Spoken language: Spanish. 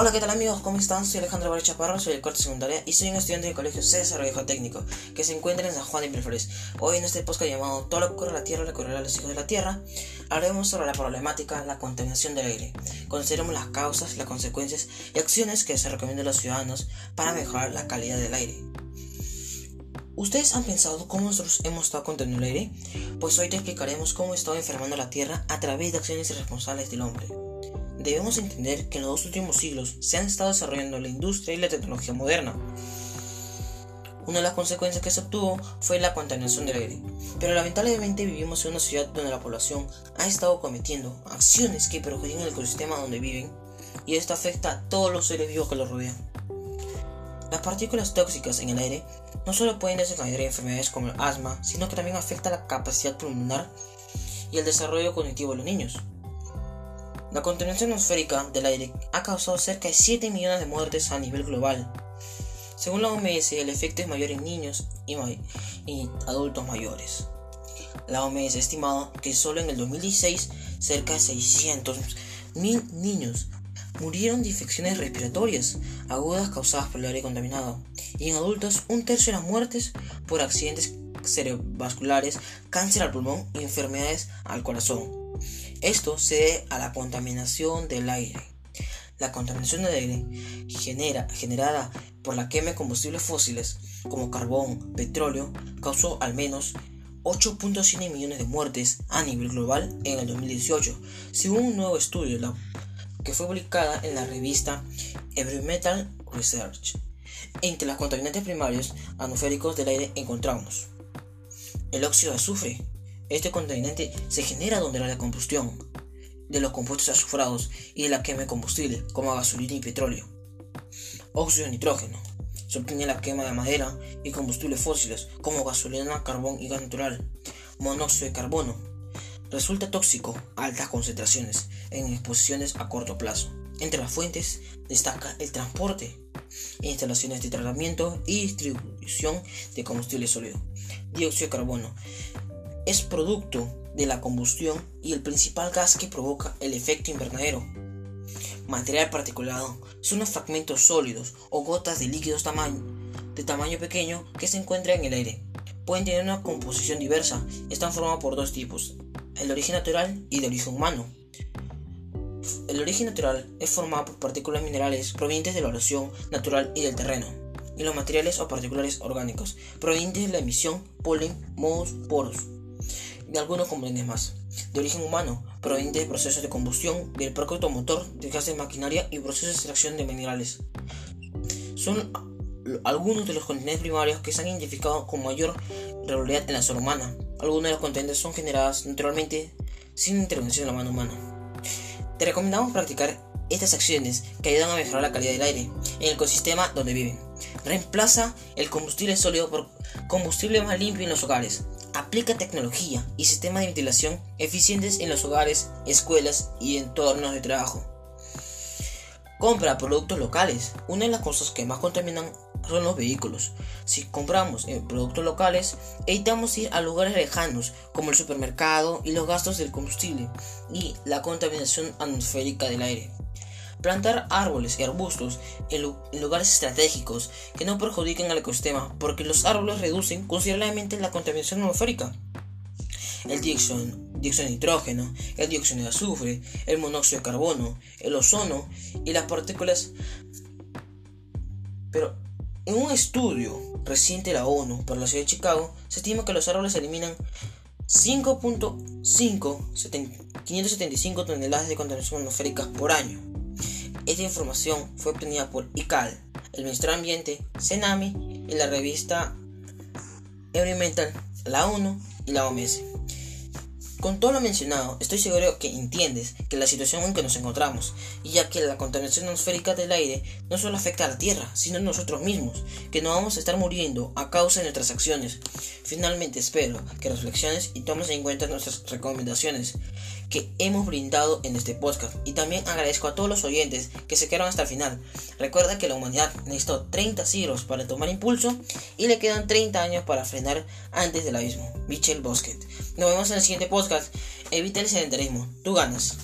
Hola, ¿qué tal amigos? ¿Cómo están? Soy Alejandro Barrio Chaparro, soy del cuarto secundaria y soy un estudiante del colegio César Viejo Técnico que se encuentra en San Juan de Miraflores. Hoy en este podcast llamado Todo lo que ocurre a la Tierra le ocurrirá a los hijos de la Tierra, hablaremos sobre la problemática, la contaminación del aire. Consideremos las causas, las consecuencias y acciones que se recomiendan a los ciudadanos para mejorar la calidad del aire. ¿Ustedes han pensado cómo nosotros hemos estado contaminando el aire? Pues hoy te explicaremos cómo estado enfermando la Tierra a través de acciones irresponsables del hombre. Debemos entender que en los dos últimos siglos se han estado desarrollando la industria y la tecnología moderna. Una de las consecuencias que se obtuvo fue la contaminación del aire, pero lamentablemente vivimos en una ciudad donde la población ha estado cometiendo acciones que perjudican el ecosistema donde viven y esto afecta a todos los seres vivos que los rodean. Las partículas tóxicas en el aire no solo pueden desencadenar enfermedades como el asma, sino que también afecta la capacidad pulmonar y el desarrollo cognitivo de los niños. La contaminación atmosférica del aire ha causado cerca de 7 millones de muertes a nivel global. Según la OMS, el efecto es mayor en niños y, adultos mayores. La OMS ha estimado que solo en el 2016 cerca de 600 mil niños murieron de infecciones respiratorias agudas causadas por el aire contaminado y en adultos un tercio de las muertes por accidentes cerebrovasculares, cáncer al pulmón y enfermedades al corazón. Esto se debe a la contaminación del aire. La contaminación del aire genera, generada por la quema de combustibles fósiles como carbón, petróleo, causó al menos 8.7 millones de muertes a nivel global en el 2018, según un nuevo estudio que fue publicada en la revista Environmental Research. Entre los contaminantes primarios atmosféricos del aire encontramos el óxido de azufre, este contaminante se genera donde la combustión de los compuestos azufrados y de la quema de combustible, como gasolina y petróleo. Óxido de nitrógeno. Se obtiene la quema de madera y combustibles fósiles, como gasolina, carbón y gas natural. Monóxido de carbono. Resulta tóxico a altas concentraciones en exposiciones a corto plazo. Entre las fuentes destaca el transporte, instalaciones de tratamiento y distribución de combustible sólido. Dióxido de carbono es producto de la combustión y el principal gas que provoca el efecto invernadero. Material particulado son los fragmentos sólidos o gotas de líquidos de tamaño pequeño que se encuentran en el aire. Pueden tener una composición diversa, están formados por dos tipos, el de origen natural y de origen humano. El origen natural es formado por partículas minerales provenientes de la erosión natural y del terreno, y los materiales o particulares orgánicos provenientes de la emisión, polen, mohos, poros y algunos componentes más. De origen humano, provenientes de procesos de combustión, del parque automotor, de gases de maquinaria y procesos de extracción de minerales. Son algunos de los continentes primarios que se han identificado con mayor regularidad en la zona humana. Algunos de los continentes son generados naturalmente sin intervención de la mano humana. Te recomendamos practicar estas acciones que ayudan a mejorar la calidad del aire en el ecosistema donde viven. Reemplaza el combustible sólido por combustible más limpio en los hogares. Aplica tecnología y sistemas de ventilación eficientes en los hogares, escuelas y entornos de trabajo. Compra productos locales. Una de las cosas que más contaminan son los vehículos. Si compramos eh, productos locales, evitamos ir a lugares lejanos como el supermercado y los gastos del combustible y la contaminación atmosférica del aire. Plantar árboles y arbustos en, lugares estratégicos que no perjudiquen al ecosistema porque los árboles reducen considerablemente la contaminación atmosférica. El dióxido, de nitrógeno, el dióxido de azufre, el monóxido de carbono, el ozono y las partículas. Pero en un estudio reciente de la ONU para la ciudad de Chicago, se estima que los árboles eliminan 5.575 toneladas de contaminación atmosférica por año. Esta información fue obtenida por ICAL, el Ministerio de Ambiente, CENAMI y la revista Environmental, la ONU y la OMS. Con todo lo mencionado, estoy seguro que entiendes que la situación en que nos encontramos, y ya que la contaminación atmosférica del aire no solo afecta a la Tierra, sino a nosotros mismos, que no vamos a estar muriendo a causa de nuestras acciones. Finalmente espero que reflexiones y tomes en cuenta nuestras recomendaciones que hemos brindado en este podcast. Y también agradezco a todos los oyentes que se quedaron hasta el final. Recuerda que la humanidad necesitó 30 siglos para tomar impulso y le quedan 30 años para frenar antes del abismo. Michel Bosquet. Nos vemos en el siguiente podcast. Evita el sedentarismo. Tú ganas.